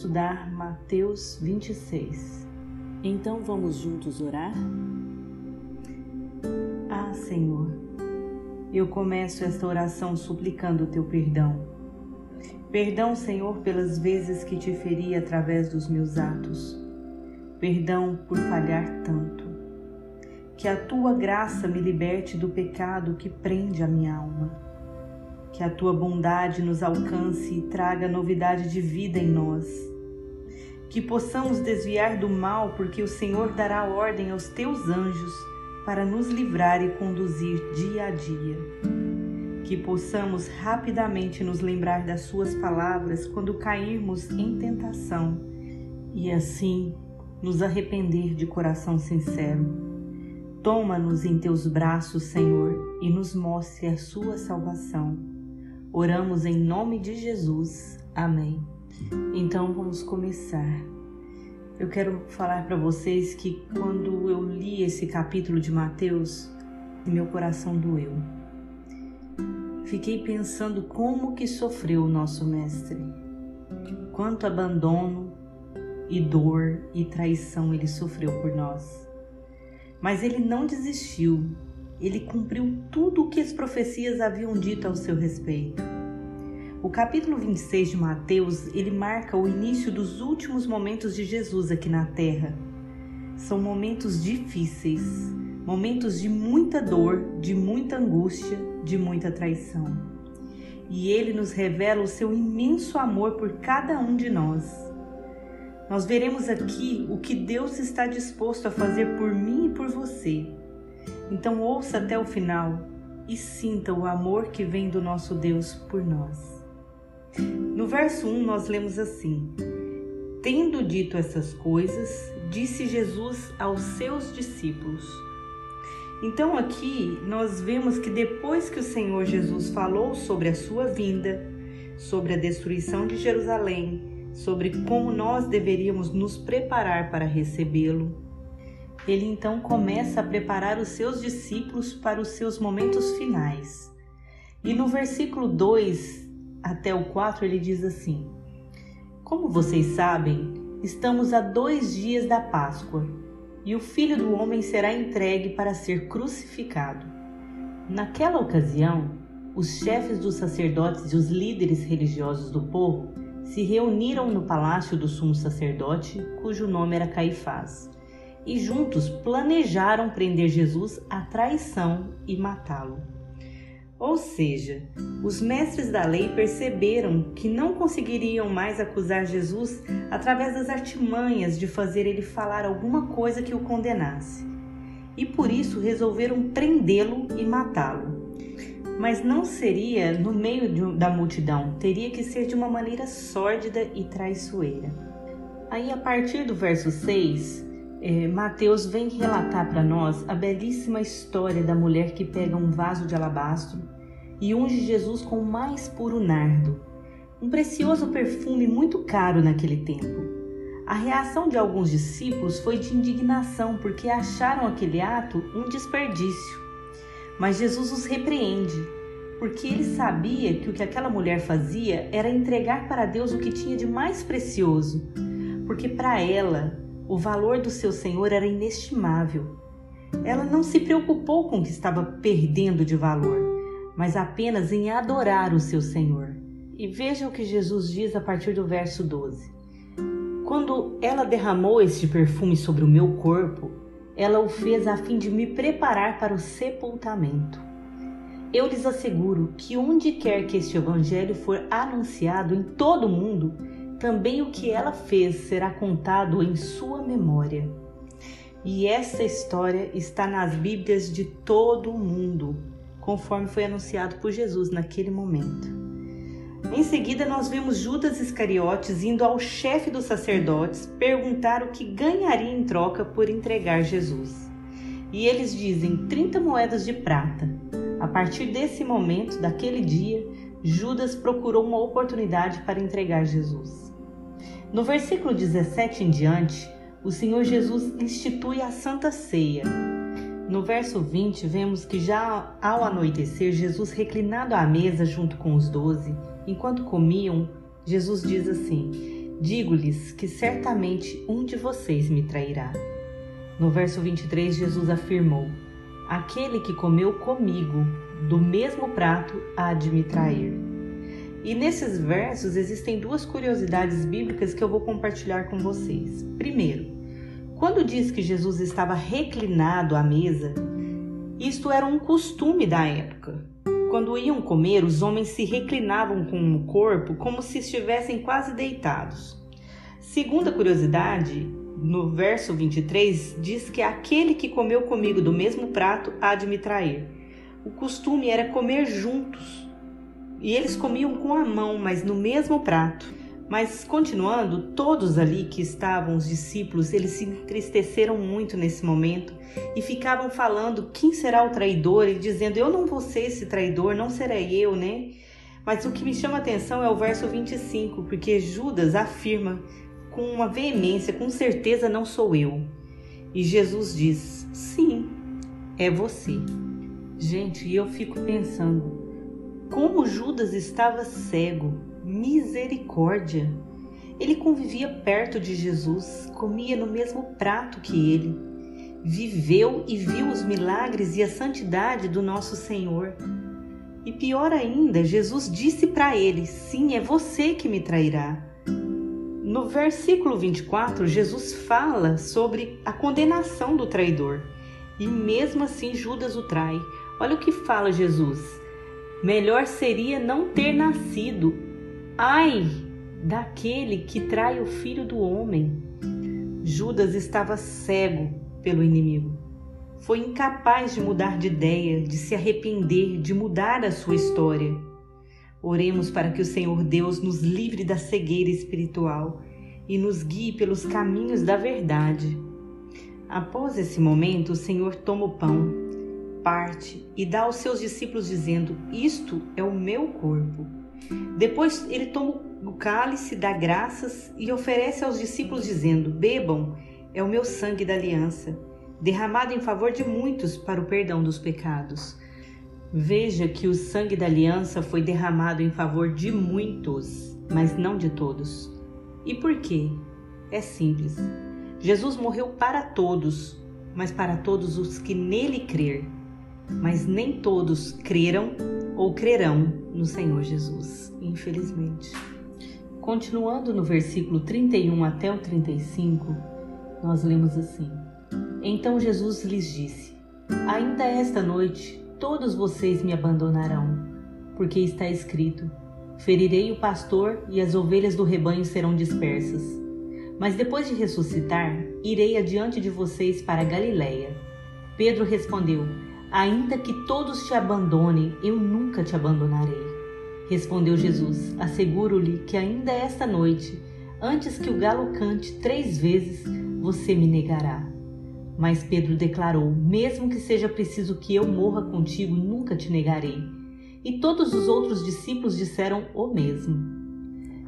estudar Mateus 26. Então vamos juntos orar? Ah, Senhor, eu começo esta oração suplicando o teu perdão. Perdão, Senhor, pelas vezes que te feri através dos meus atos. Perdão por falhar tanto. Que a tua graça me liberte do pecado que prende a minha alma que a tua bondade nos alcance e traga novidade de vida em nós. Que possamos desviar do mal, porque o Senhor dará ordem aos teus anjos para nos livrar e conduzir dia a dia. Que possamos rapidamente nos lembrar das Suas palavras quando cairmos em tentação e assim nos arrepender de coração sincero. Toma-nos em teus braços, Senhor, e nos mostre a Sua salvação. Oramos em nome de Jesus. Amém. Então vamos começar. Eu quero falar para vocês que quando eu li esse capítulo de Mateus, meu coração doeu. Fiquei pensando como que sofreu o nosso mestre. Quanto abandono e dor e traição ele sofreu por nós. Mas ele não desistiu ele cumpriu tudo o que as profecias haviam dito ao seu respeito. O capítulo 26 de Mateus, ele marca o início dos últimos momentos de Jesus aqui na terra. São momentos difíceis, momentos de muita dor, de muita angústia, de muita traição. E ele nos revela o seu imenso amor por cada um de nós. Nós veremos aqui o que Deus está disposto a fazer por mim e por você então ouça até o final e sinta o amor que vem do nosso Deus por nós. No verso 1 nós lemos assim: Tendo dito essas coisas, disse Jesus aos seus discípulos. Então aqui nós vemos que depois que o Senhor Jesus falou sobre a sua vinda, sobre a destruição de Jerusalém, sobre como nós deveríamos nos preparar para recebê-lo, ele então começa a preparar os seus discípulos para os seus momentos finais. E no versículo 2 até o 4 ele diz assim: Como vocês sabem, estamos a dois dias da Páscoa e o filho do homem será entregue para ser crucificado. Naquela ocasião, os chefes dos sacerdotes e os líderes religiosos do povo se reuniram no palácio do sumo sacerdote, cujo nome era Caifás e juntos planejaram prender Jesus à traição e matá-lo. Ou seja, os mestres da lei perceberam que não conseguiriam mais acusar Jesus através das artimanhas de fazer ele falar alguma coisa que o condenasse. E por isso resolveram prendê-lo e matá-lo. Mas não seria no meio de, da multidão, teria que ser de uma maneira sórdida e traiçoeira. Aí, a partir do verso 6, é, Mateus vem relatar para nós a belíssima história da mulher que pega um vaso de alabastro e unge Jesus com o mais puro nardo, um precioso perfume muito caro naquele tempo. A reação de alguns discípulos foi de indignação porque acharam aquele ato um desperdício. Mas Jesus os repreende, porque ele sabia que o que aquela mulher fazia era entregar para Deus o que tinha de mais precioso, porque para ela o valor do seu senhor era inestimável. Ela não se preocupou com o que estava perdendo de valor, mas apenas em adorar o seu senhor. E veja o que Jesus diz a partir do verso 12. Quando ela derramou este perfume sobre o meu corpo, ela o fez a fim de me preparar para o sepultamento. Eu lhes asseguro que onde quer que este evangelho for anunciado em todo o mundo, também o que ela fez será contado em sua memória. E essa história está nas Bíblias de todo o mundo, conforme foi anunciado por Jesus naquele momento. Em seguida, nós vemos Judas Iscariotes indo ao chefe dos sacerdotes perguntar o que ganharia em troca por entregar Jesus. E eles dizem 30 moedas de prata. A partir desse momento, daquele dia, Judas procurou uma oportunidade para entregar Jesus. No versículo 17 em diante, o Senhor Jesus institui a Santa Ceia. No verso 20, vemos que já ao anoitecer, Jesus reclinado à mesa junto com os doze, enquanto comiam, Jesus diz assim: Digo-lhes que certamente um de vocês me trairá. No verso 23, Jesus afirmou: Aquele que comeu comigo do mesmo prato há de me trair. E nesses versos existem duas curiosidades bíblicas que eu vou compartilhar com vocês. Primeiro, quando diz que Jesus estava reclinado à mesa, isto era um costume da época. Quando iam comer, os homens se reclinavam com o corpo como se estivessem quase deitados. Segunda curiosidade, no verso 23, diz que aquele que comeu comigo do mesmo prato há de me trair. O costume era comer juntos. E eles comiam com a mão, mas no mesmo prato. Mas continuando, todos ali que estavam, os discípulos, eles se entristeceram muito nesse momento e ficavam falando quem será o traidor e dizendo: Eu não vou ser esse traidor, não serei eu, né? Mas o que me chama a atenção é o verso 25, porque Judas afirma com uma veemência, com certeza não sou eu. E Jesus diz: Sim, é você. Gente, eu fico pensando, como Judas estava cego misericórdia. Ele convivia perto de Jesus, comia no mesmo prato que ele, viveu e viu os milagres e a santidade do nosso Senhor. E pior ainda, Jesus disse para ele: Sim, é você que me trairá. No versículo 24, Jesus fala sobre a condenação do traidor. E mesmo assim Judas o trai. Olha o que fala Jesus. Melhor seria não ter nascido Ai daquele que trai o filho do homem. Judas estava cego pelo inimigo. Foi incapaz de mudar de ideia, de se arrepender, de mudar a sua história. Oremos para que o Senhor Deus nos livre da cegueira espiritual e nos guie pelos caminhos da verdade. Após esse momento, o Senhor toma o pão, parte e dá aos seus discípulos, dizendo: Isto é o meu corpo depois ele toma o cálice, dá graças e oferece aos discípulos, dizendo: Bebam, é o meu sangue da aliança, derramado em favor de muitos para o perdão dos pecados. Veja que o sangue da aliança foi derramado em favor de muitos, mas não de todos. E por quê? É simples. Jesus morreu para todos, mas para todos os que nele crer. Mas nem todos creram ou crerão no Senhor Jesus, infelizmente. Continuando no versículo 31 até o 35, nós lemos assim: Então Jesus lhes disse: Ainda esta noite todos vocês me abandonarão, porque está escrito: Ferirei o pastor e as ovelhas do rebanho serão dispersas. Mas depois de ressuscitar, irei adiante de vocês para Galiléia. Pedro respondeu: Ainda que todos te abandonem, eu nunca te abandonarei. Respondeu Jesus: Asseguro-lhe que ainda esta noite, antes que o galo cante três vezes, você me negará. Mas Pedro declarou: Mesmo que seja preciso que eu morra contigo, nunca te negarei. E todos os outros discípulos disseram o mesmo.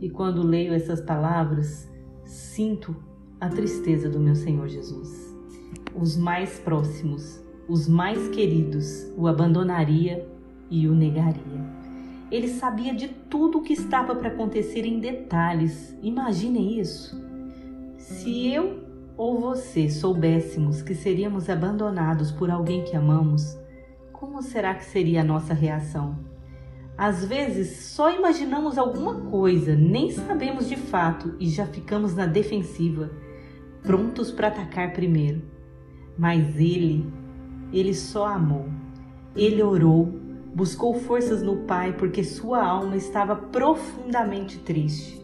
E quando leio essas palavras, sinto a tristeza do meu Senhor Jesus. Os mais próximos os mais queridos o abandonaria e o negaria. Ele sabia de tudo o que estava para acontecer em detalhes. Imaginem isso. Se eu ou você soubéssemos que seríamos abandonados por alguém que amamos, como será que seria a nossa reação? Às vezes só imaginamos alguma coisa, nem sabemos de fato e já ficamos na defensiva, prontos para atacar primeiro. Mas ele ele só amou. Ele orou, buscou forças no Pai porque sua alma estava profundamente triste.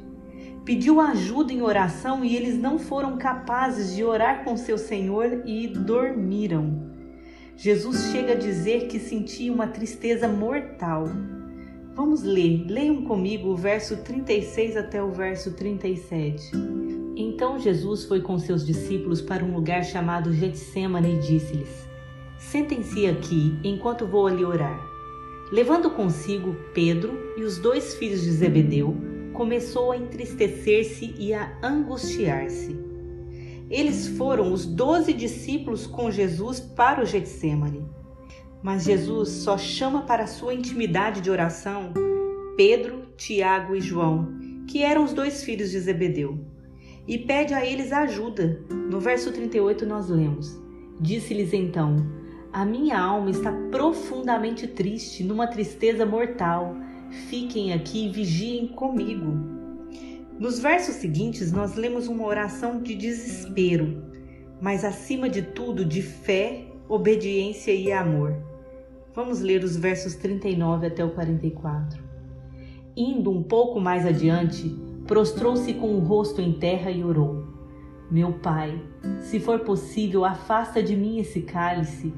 Pediu ajuda em oração e eles não foram capazes de orar com seu Senhor e dormiram. Jesus chega a dizer que sentia uma tristeza mortal. Vamos ler, leiam comigo o verso 36 até o verso 37. Então Jesus foi com seus discípulos para um lugar chamado Getsemane e disse-lhes: Sentem-se aqui enquanto vou ali orar. Levando consigo Pedro e os dois filhos de Zebedeu, começou a entristecer-se e a angustiar-se. Eles foram os doze discípulos com Jesus para o Getsemane. Mas Jesus só chama para sua intimidade de oração Pedro, Tiago e João, que eram os dois filhos de Zebedeu, e pede a eles ajuda. No verso 38 nós lemos: Disse-lhes então: A minha alma está profundamente triste, numa tristeza mortal. Fiquem aqui e vigiem comigo. Nos versos seguintes, nós lemos uma oração de desespero, mas acima de tudo de fé, obediência e amor. Vamos ler os versos 39 até o 44. Indo um pouco mais adiante, prostrou-se com o rosto em terra e orou: Meu pai, se for possível, afasta de mim esse cálice.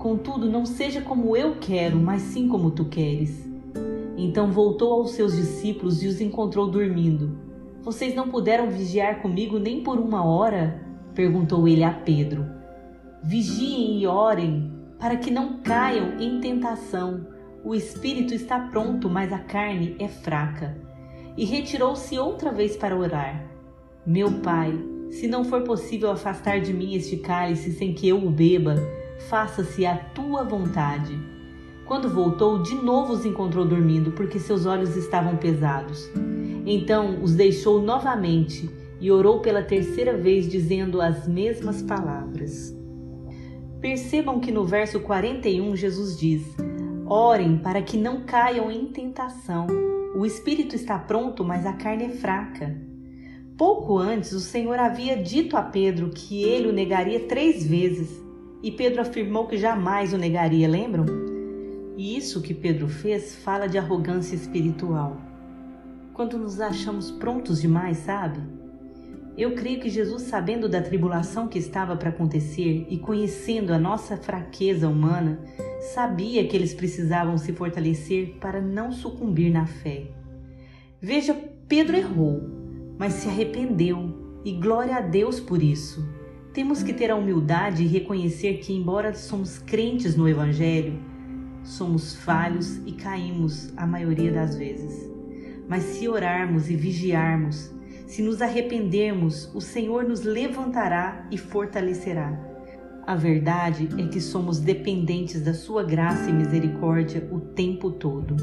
Contudo, não seja como eu quero, mas sim como tu queres. Então voltou aos seus discípulos e os encontrou dormindo. Vocês não puderam vigiar comigo nem por uma hora? perguntou ele a Pedro. Vigiem e orem, para que não caiam em tentação. O espírito está pronto, mas a carne é fraca. E retirou-se outra vez para orar. Meu pai, se não for possível afastar de mim este cálice sem que eu o beba, faça-se a tua vontade. Quando voltou, de novo os encontrou dormindo, porque seus olhos estavam pesados. Então os deixou novamente e orou pela terceira vez, dizendo as mesmas palavras. Percebam que no verso 41 Jesus diz: Orem para que não caiam em tentação. O espírito está pronto, mas a carne é fraca. Pouco antes, o Senhor havia dito a Pedro que ele o negaria três vezes, e Pedro afirmou que jamais o negaria, lembram? E isso que Pedro fez fala de arrogância espiritual. Quando nos achamos prontos demais, sabe? Eu creio que Jesus, sabendo da tribulação que estava para acontecer e conhecendo a nossa fraqueza humana, sabia que eles precisavam se fortalecer para não sucumbir na fé. Veja, Pedro errou, mas se arrependeu e glória a Deus por isso. Temos que ter a humildade e reconhecer que, embora somos crentes no Evangelho, somos falhos e caímos a maioria das vezes. Mas se orarmos e vigiarmos, se nos arrependermos, o Senhor nos levantará e fortalecerá. A verdade é que somos dependentes da Sua graça e misericórdia o tempo todo.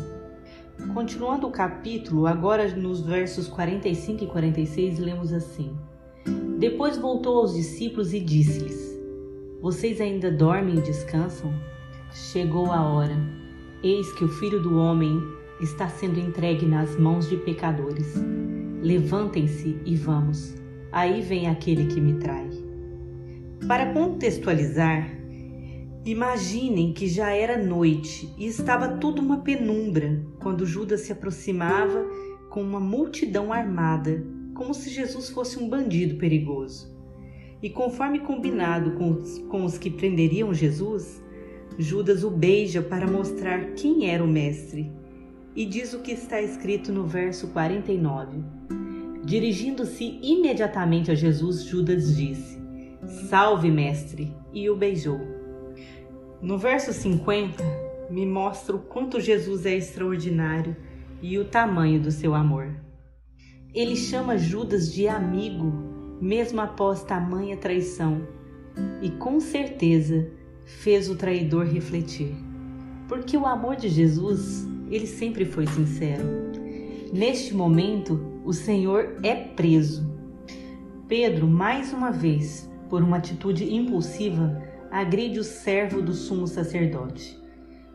Continuando o capítulo, agora nos versos 45 e 46, lemos assim: Depois voltou aos discípulos e disse-lhes: Vocês ainda dormem e descansam? Chegou a hora. Eis que o filho do homem está sendo entregue nas mãos de pecadores. Levantem-se e vamos. Aí vem aquele que me trai. Para contextualizar, imaginem que já era noite e estava tudo uma penumbra quando Judas se aproximava com uma multidão armada, como se Jesus fosse um bandido perigoso. E conforme combinado com os, com os que prenderiam Jesus, Judas o beija para mostrar quem era o Mestre e diz o que está escrito no verso 49. Dirigindo-se imediatamente a Jesus, Judas disse: Salve, mestre! e o beijou. No verso 50, me mostra o quanto Jesus é extraordinário e o tamanho do seu amor. Ele chama Judas de amigo, mesmo após tamanha traição, e com certeza fez o traidor refletir. Porque o amor de Jesus ele sempre foi sincero. Neste momento, o Senhor é preso. Pedro, mais uma vez, por uma atitude impulsiva, agride o servo do sumo sacerdote.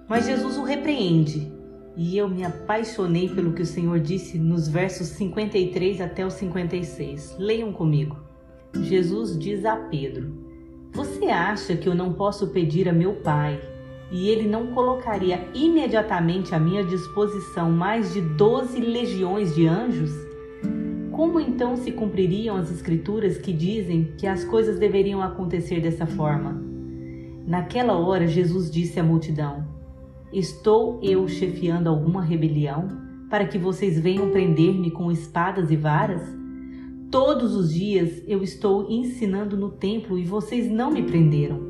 Mas Jesus o repreende, e eu me apaixonei pelo que o Senhor disse nos versos 53 até o 56. Leiam comigo. Jesus diz a Pedro: Você acha que eu não posso pedir a meu Pai e ele não colocaria imediatamente à minha disposição mais de doze legiões de anjos? Como então se cumpririam as Escrituras que dizem que as coisas deveriam acontecer dessa forma? Naquela hora, Jesus disse à multidão: Estou eu chefiando alguma rebelião para que vocês venham prender-me com espadas e varas? Todos os dias eu estou ensinando no templo e vocês não me prenderam.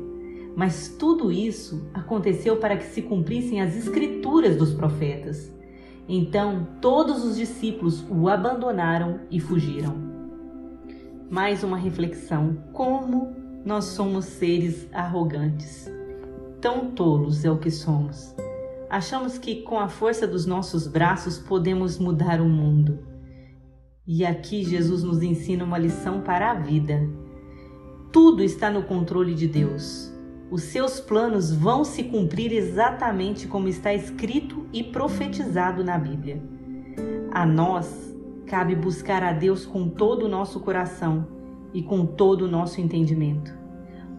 Mas tudo isso aconteceu para que se cumprissem as escrituras dos profetas. Então todos os discípulos o abandonaram e fugiram. Mais uma reflexão: como nós somos seres arrogantes. Tão tolos é o que somos. Achamos que com a força dos nossos braços podemos mudar o mundo. E aqui Jesus nos ensina uma lição para a vida. Tudo está no controle de Deus. Os seus planos vão se cumprir exatamente como está escrito e profetizado na Bíblia. A nós cabe buscar a Deus com todo o nosso coração e com todo o nosso entendimento.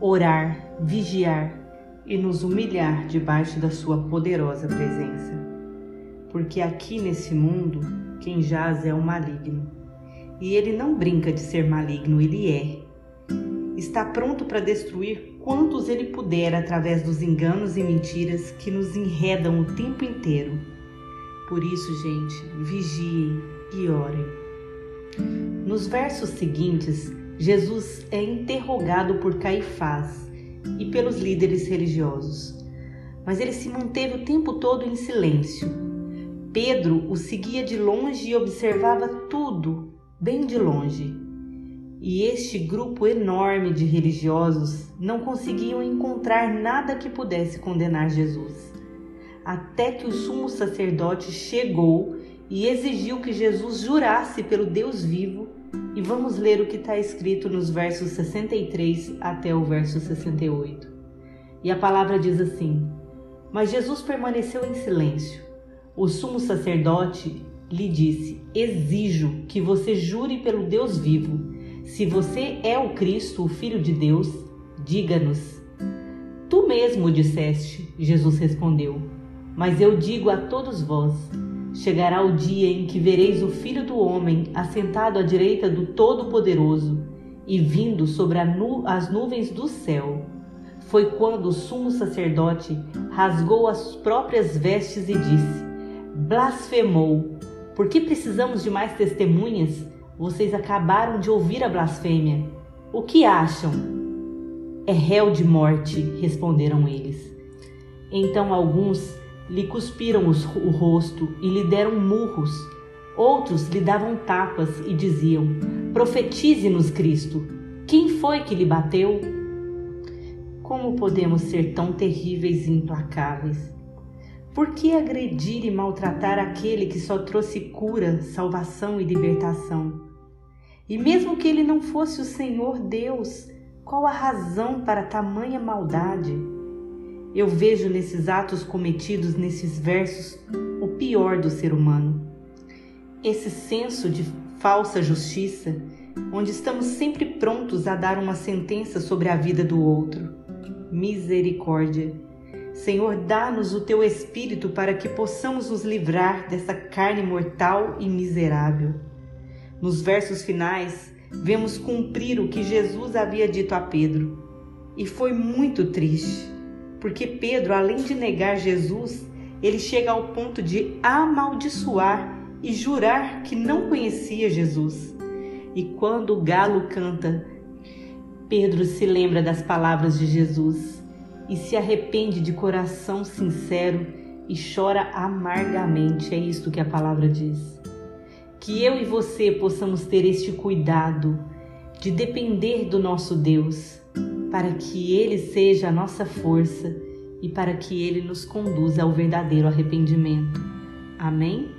Orar, vigiar e nos humilhar debaixo da Sua poderosa presença. Porque aqui nesse mundo, quem jaz é o maligno. E ele não brinca de ser maligno, ele é. Está pronto para destruir quantos ele puder através dos enganos e mentiras que nos enredam o tempo inteiro. Por isso, gente, vigiem e orem. Nos versos seguintes, Jesus é interrogado por Caifás e pelos líderes religiosos, mas ele se manteve o tempo todo em silêncio. Pedro o seguia de longe e observava tudo, bem de longe. E este grupo enorme de religiosos não conseguiam encontrar nada que pudesse condenar Jesus. Até que o sumo sacerdote chegou e exigiu que Jesus jurasse pelo Deus vivo e vamos ler o que está escrito nos versos 63 até o verso 68. E a palavra diz assim: Mas Jesus permaneceu em silêncio. O sumo sacerdote lhe disse: Exijo que você jure pelo Deus vivo. Se você é o Cristo, o Filho de Deus, diga-nos. Tu mesmo disseste, Jesus respondeu. Mas eu digo a todos vós Chegará o dia em que vereis o Filho do Homem assentado à direita do Todo-Poderoso e vindo sobre nu as nuvens do céu. Foi quando o sumo sacerdote rasgou as próprias vestes e disse: Blasfemou! Por que precisamos de mais testemunhas? Vocês acabaram de ouvir a blasfêmia. O que acham? É réu de morte, responderam eles. Então alguns lhe cuspiram o rosto e lhe deram murros. Outros lhe davam tapas e diziam: Profetize-nos, Cristo. Quem foi que lhe bateu? Como podemos ser tão terríveis e implacáveis? Por que agredir e maltratar aquele que só trouxe cura, salvação e libertação? E mesmo que ele não fosse o Senhor Deus, qual a razão para tamanha maldade? Eu vejo nesses atos cometidos nesses versos o pior do ser humano. Esse senso de falsa justiça, onde estamos sempre prontos a dar uma sentença sobre a vida do outro. Misericórdia. Senhor, dá-nos o teu espírito para que possamos nos livrar dessa carne mortal e miserável. Nos versos finais, vemos cumprir o que Jesus havia dito a Pedro. E foi muito triste porque Pedro, além de negar Jesus, ele chega ao ponto de amaldiçoar e jurar que não conhecia Jesus. E quando o galo canta, Pedro se lembra das palavras de Jesus e se arrepende de coração sincero e chora amargamente. É isto que a palavra diz. Que eu e você possamos ter este cuidado de depender do nosso Deus para que Ele seja a nossa força e para que Ele nos conduza ao verdadeiro arrependimento. Amém?